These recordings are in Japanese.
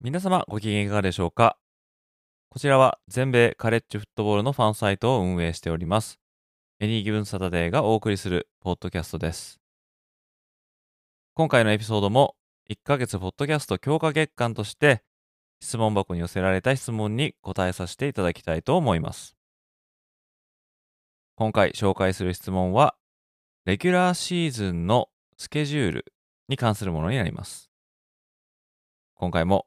皆様ご機嫌いかがでしょうか？こちらは全米カレッジフットボールのファンサイトを運営しております。エニーギブンサタデーがお送りするポッドキャストです。今回のエピソードも1ヶ月ポッドキャスト強化月間として質問箱に寄せられた質問に答えさせていただきたいと思います。今回紹介する質問はレギュラーシーズンのスケジュールに関するものになります。今回も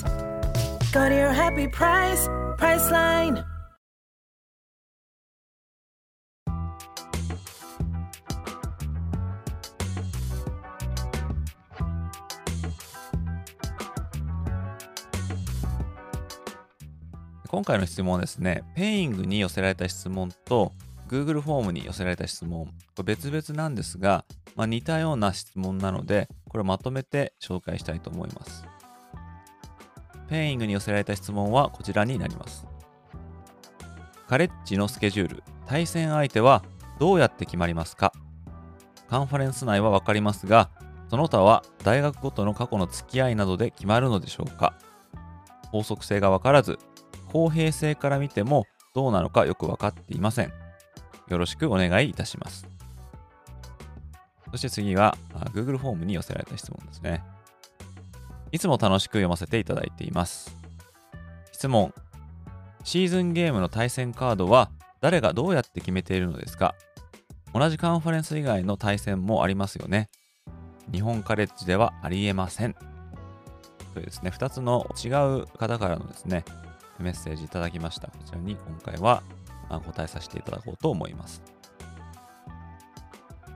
Go to your happy price, Priceline. 今回の質問はですね、 Peing に寄せられた質問と Google フォームに寄せられた質問、これ別々なんですが、まあ、似たような質問なので、これをまとめて紹介したいと思います。 Peing に寄せられた質問はこちらになります。カレッジのスケジュール、対戦相手はどうやって決まりますか？カンファレンス内はわかりますが、その他は大学ごとの過去の付き合いなどで決まるのでしょうか？法則性がわからず、公平性から見てもどうなのかよく分かっていません。よろしくお願いいたします。そして次は Google フォームに寄せられた質問ですね。いつも楽しく読ませていただいています。質問。シーズンゲームの対戦カードは誰がどうやって決めているのですか？同じカンファレンス以外の対戦もありますよね。日本カレッジではありえません。というですね、2つの違う方からのですね、メッセージいただきました。こちらに今回は答えさせていただこうと思います。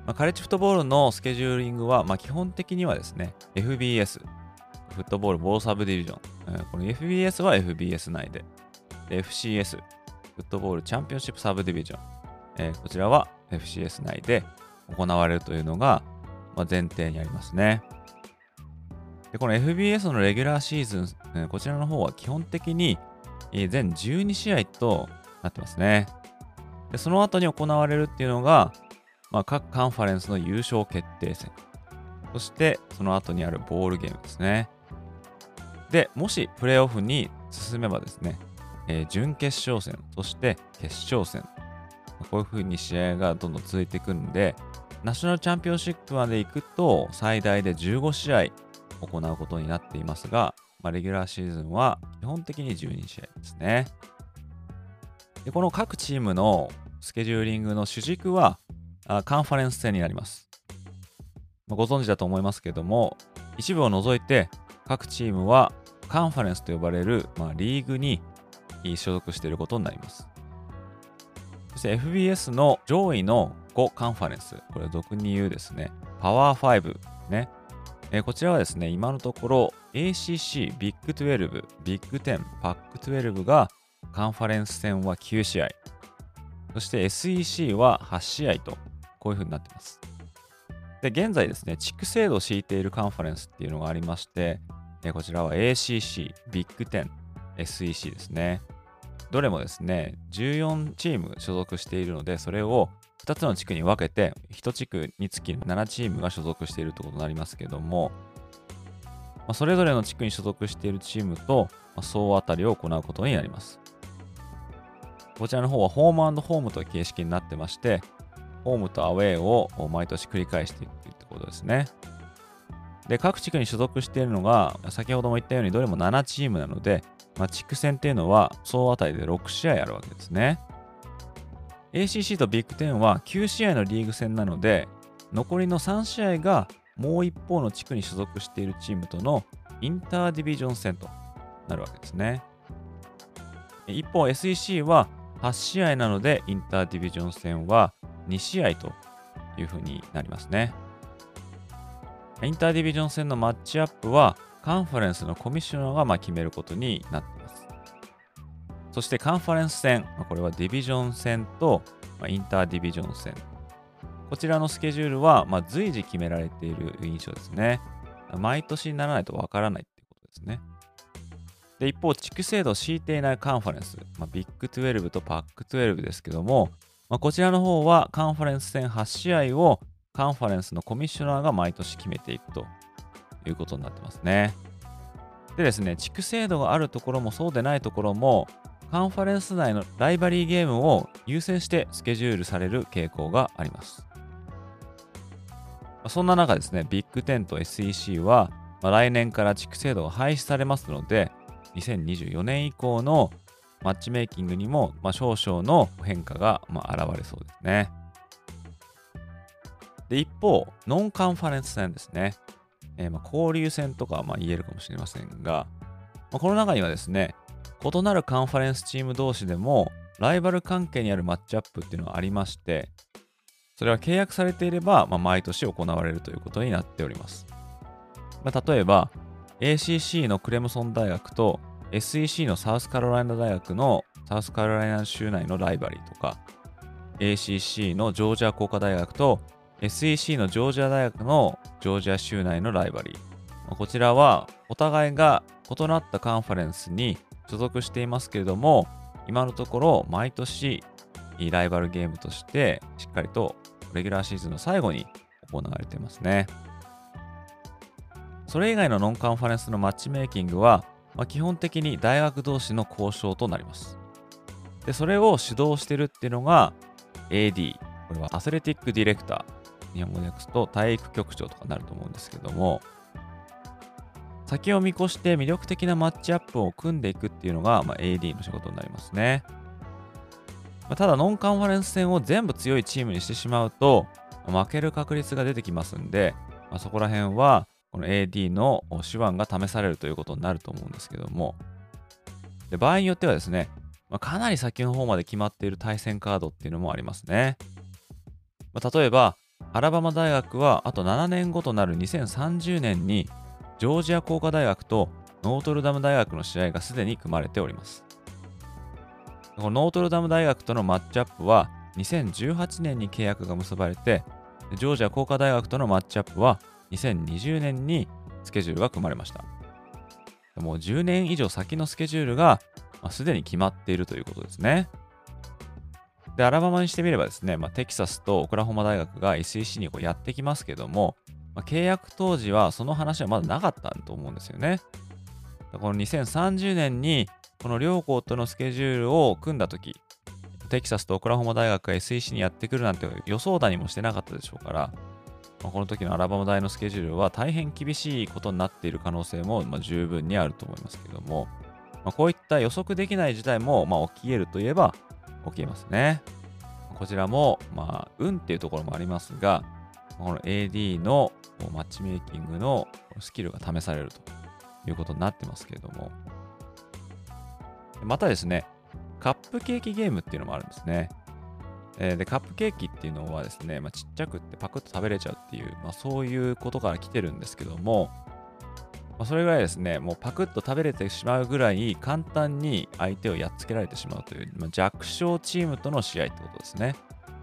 ま、カレッジフットボールのスケジューリングは、まあ、基本的にはですね、FBS、フットボールボーサブディビジョン、え、この FBS は FBS 内で、で FCS、フットボールチャンピオンシップサブディビジョン、えー、こちらは FCS 内で行われるというのが、ま、前提にありますね。でこの FBS のレギュラーシーズン、え、こちらの方は基本的に全12試合となってますね。でその後に行われるっていうのが、まあ、各カンファレンスの優勝決定戦。そしてその後にあるボールゲームですね。で、もしプレーオフに進めばですね、えー、準決勝戦、そして決勝戦、こういう風に試合がどんどん続いていくんで、ナショナルチャンピオンシップまで行くと最大で15試合行うことになっていますが、まあ、レギュラーシーズンは基本的に12試合ですね。でこの各チームのスケジューリングの主軸はあカンファレンス戦になります。まあ、ご存知だと思いますけども、一部を除いて各チームはカンファレンスと呼ばれる、まあ、リーグに所属していることになります。そして FBS の上位の5カンファレンス、これ俗に言うですね、パワー5ね。えー、こちらはですね、今のところ ACC、ビッグ12、ビッグ10、パック12がカンファレンス戦は9試合、そして SEC は8試合と、こういう風になってます。で、現在ですね、地区制度を敷いているカンファレンスっていうのがありまして、えこちらは ACC、ビッグ10、SEC ですね。どれもですね、14チーム所属しているので、それを2つの地区に分けて、1地区につき7チームが所属しているということになりますけども、まあ、それぞれの地区に所属しているチームと、まあ、総当たりを行うことになります。こちらの方はホームホームという形式になってまして、ホームとアウェーを毎年繰り返していくということですね。で、各地区に所属しているのが、先ほども言ったようにどれも7チームなので、まあ、地区戦っていうのは総当たりで6試合あるわけですね。ACC とビッグ10は9試合のリーグ戦なので、残りの3試合がもう一方の地区に所属しているチームとのインターディビジョン戦となるわけですね。一方 SEC は8試合なのでインターディビジョン戦は2試合というふうになりますね。インターディビジョン戦のマッチアップはカンファレンスのコミッショナーがま決めることになっています。そしてカンファレンス戦、これはディビジョン戦とインターディビジョン戦。こちらのスケジュールはま随時決められている印象ですね。毎年にならないとわからないっていうことですね。で一方、地区制度を敷いていないカンファレンス、まあ、ビッグ12とパック12ですけども、まあ、こちらの方はカンファレンス戦8試合をカンファレンスのコミッショナーが毎年決めていくということになってますね。でですね、地区制度があるところもそうでないところも、カンファレンス内のライバリーゲームを優先してスケジュールされる傾向があります。そんな中ですね、ビッグ10と SEC は、まあ、来年から地区制度が廃止されますので、2024年以降のマッチメイキングにも、まあ、少々の変化が、まあ、現れそうですね。で、一方、ノンカンファレンス戦ですね。えー、まあ交流戦とかはま言えるかもしれませんが、まあ、この中にはですね、異なるカンファレンスチーム同士でも、ライバル関係にあるマッチアップっていうのがありまして、それは契約されていれば、まあ、毎年行われるということになっております。まあ、例えば、ACC のクレムソン大学と SEC のサウスカロライナ大学のサウスカロライナ州内のライバリーとか、ACC のジョージア工科大学と SEC のジョージア大学のジョージア州内のライバリー。こちらはお互いが異なったカンファレンスに所属していますけれども、今のところ毎年ライバルゲームとしてしっかりとレギュラーシーズンの最後に行われていますね。それ以外のノンカンファレンスのマッチメイキングは、まあ、基本的に大学同士の交渉となります。で、それを主導してるっていうのが AD、これはアスレティックディレクター、日本語で訳すと体育局長とかになると思うんですけども、先を見越して魅力的なマッチアップを組んでいくっていうのが、まあ、AD の仕事になりますね。まあ、ただ、ノンカンファレンス戦を全部強いチームにしてしまうと、負ける確率が出てきますんで、まあ、そこら辺は、この AD の手腕が試されるということになると思うんですけども、で場合によってはですね、まあ、かなり先の方まで決まっている対戦カードっていうのもありますね。まあ、例えば、アラバマ大学はあと7年後となる2030年に、ジョージア工科大学とノートルダム大学の試合がすでに組まれております。このノートルダム大学とのマッチアップは2018年に契約が結ばれて、ジョージア工科大学とのマッチアップは2020年にスケジュールが組まれました。もう10年以上先のスケジュールが、まあ、すでに決まっているということですね。で、アラバマにしてみればですね、まあ、テキサスとオクラホマ大学が SEC にこうやってきますけども、まあ、契約当時はその話はまだなかったと思うんですよね。この2030年にこの両校とのスケジュールを組んだとき、テキサスとオクラホマ大学が SEC にやってくるなんて予想だにもしてなかったでしょうから、まあ、この時のアラバマ大のスケジュールは大変厳しいことになっている可能性も、まあ、十分にあると思いますけども、まあ、こういった予測できない事態も、まあ、起き得るといえば起きえますね。こちらも、まあ、運っていうところもありますが、この AD のマッチメイキングのスキルが試されるということになってますけれども、またですね、カップケーキゲームっていうのもあるんですね。えー、で、カップケーキっていうのはですね、まあ、ちっちゃくってパクッと食べれちゃうっていう、まあ、そういうことから来てるんですけども、まあ、それぐらいですね、もうパクッと食べれてしまうぐらい簡単に相手をやっつけられてしまうという、まあ、弱小チームとの試合ってことですね。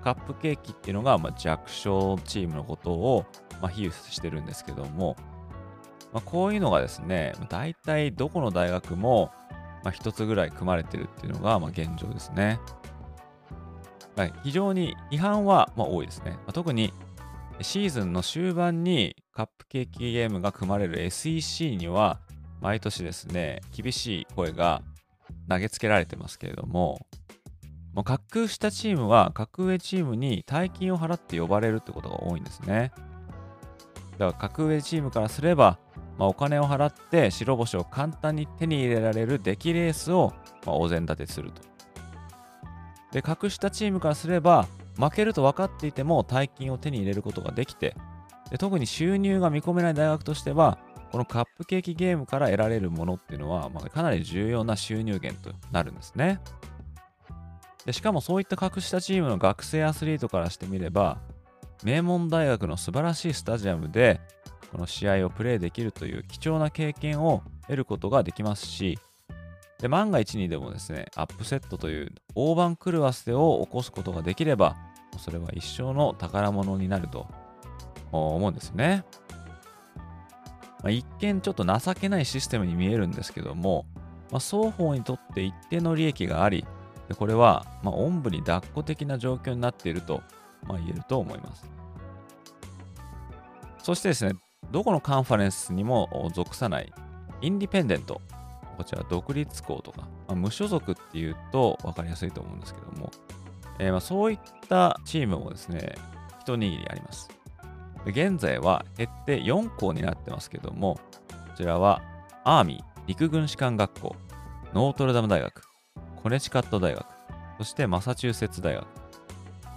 カップケーキっていうのが、ま、弱小チームのことを、まあ、比喩してるんですけども、ま、こういうのがですね、大体どこの大学も、まあ、一つぐらい組まれてるっていうのが、ま、現状ですね。はい、非常に違反は、ま、多いですね。ま、特にシーズンの終盤にカップケーキゲームが組まれる SEC には毎年ですね、厳しい声が投げつけられてますけれども、もう格空したチームは格上チームに大金を払って呼ばれるってことが多いんですね。だから格上チームからすれば、まあ、お金を払って白星を簡単に手に入れられる出来レースを、まあ、お膳立てすると。で、格下チームからすれば、負けると分かっていても大金を手に入れることができて、で特に収入が見込めない大学としては、このカップケーキゲームから得られるものっていうのは、まあ、かなり重要な収入源となるんですね。でしかもそういった格下チームの学生アスリートからしてみれば、名門大学の素晴らしいスタジアムでこの試合をプレーできるという貴重な経験を得ることができますし、で万が一にでもですね、アップセットという大番狂わせを起こすことができれば、それは一生の宝物になると思うんですね。まあ、一見ちょっと情けないシステムに見えるんですけども、まあ、双方にとって一定の利益があり、でこれは、ま、おんぶに抱っこ的な状況になっていると、まあ、言えると思います。そしてですね、どこのカンファレンスにも属さないインディペンデント、こちら独立校とか、まあ、無所属っていうと分かりやすいと思うんですけども、えー、まそういったチームもですね、一握りあります。現在は減って4校になってますけども、こちらはアーミー陸軍士官学校、ノートルダム大学、コネチカット大学、そしてマサチューセッツ大学。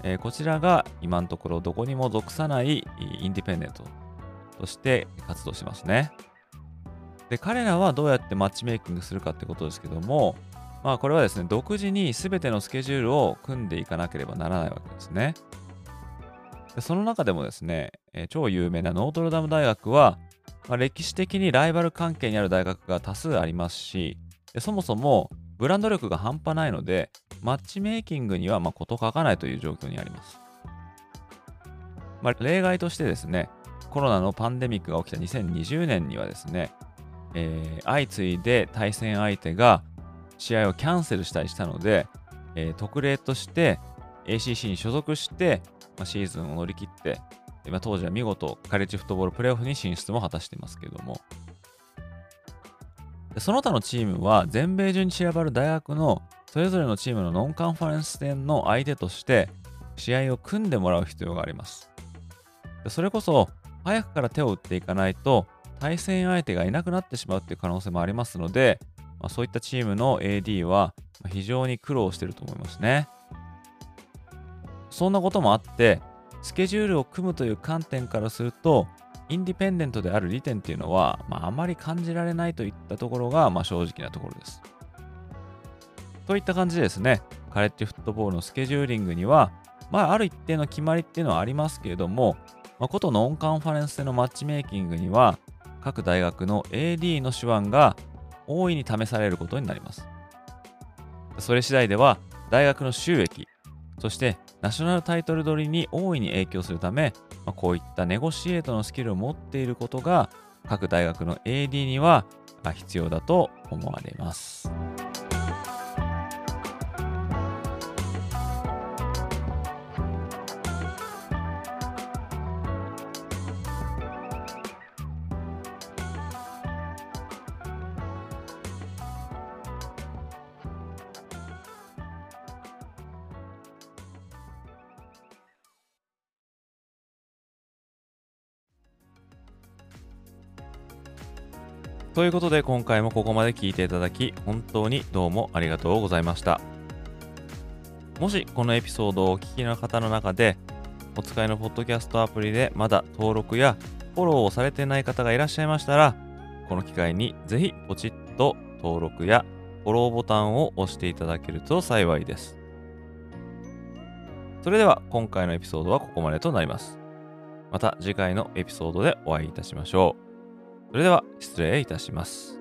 えー、こちらが今のところどこにも属さないインディペンデントとして活動しますね。で、彼らはどうやってマッチメイキングするかってことですけども、まあこれはですね、独自に全てのスケジュールを組んでいかなければならないわけですね。でその中でもですね、えー、超有名なノートルダム大学は、まあ、歴史的にライバル関係にある大学が多数ありますし、でそもそもブランド力が半端ないので、マッチメイキングにはま事書かないという状況にあります。まあ、例外としてですね、コロナのパンデミックが起きた2020年にはですね、えー、相次いで対戦相手が試合をキャンセルしたりしたので、えー、特例として ACC に所属して、まあ、シーズンを乗り切って、まあ、当時は見事カレッジフットボールプレーオフに進出も果たしていますけれども、その他のチームは全米中に散らばる大学のそれぞれのチームのノンカンファレンス戦の相手として試合を組んでもらう必要があります。それこそ早くから手を打っていかないと対戦相手がいなくなってしまうっていう可能性もありますので、まあ、そういったチームの AD は非常に苦労してると思いますね。そんなこともあって、スケジュールを組むという観点からすると、インディペンデントである利点っていうのは、まあ、あまり感じられないといったところが、まあ、正直なところです。といった感じでですね、カレッジフットボールのスケジューリングには、まあ、ある一定の決まりっていうのはありますけれども、まあ、ことノンカンファレンスでのマッチメイキングには、各大学の AD の手腕が大いに試されることになります。それ次第では、大学の収益、そしてナショナルタイトル取りに大いに影響するため、まあ、こういったネゴシエートのスキルを持っていることが各大学の AD には必要だと思われます。ということで今回もここまで聞いていただき本当にどうもありがとうございました。もしこのエピソードをお聞きの方の中でお使いのポッドキャストアプリでまだ登録やフォローをされてない方がいらっしゃいましたらこの機会にぜひポチッと登録やフォローボタンを押していただけると幸いです。それでは今回のエピソードはここまでとなります。また次回のエピソードでお会いいたしましょう。それでは失礼いたします。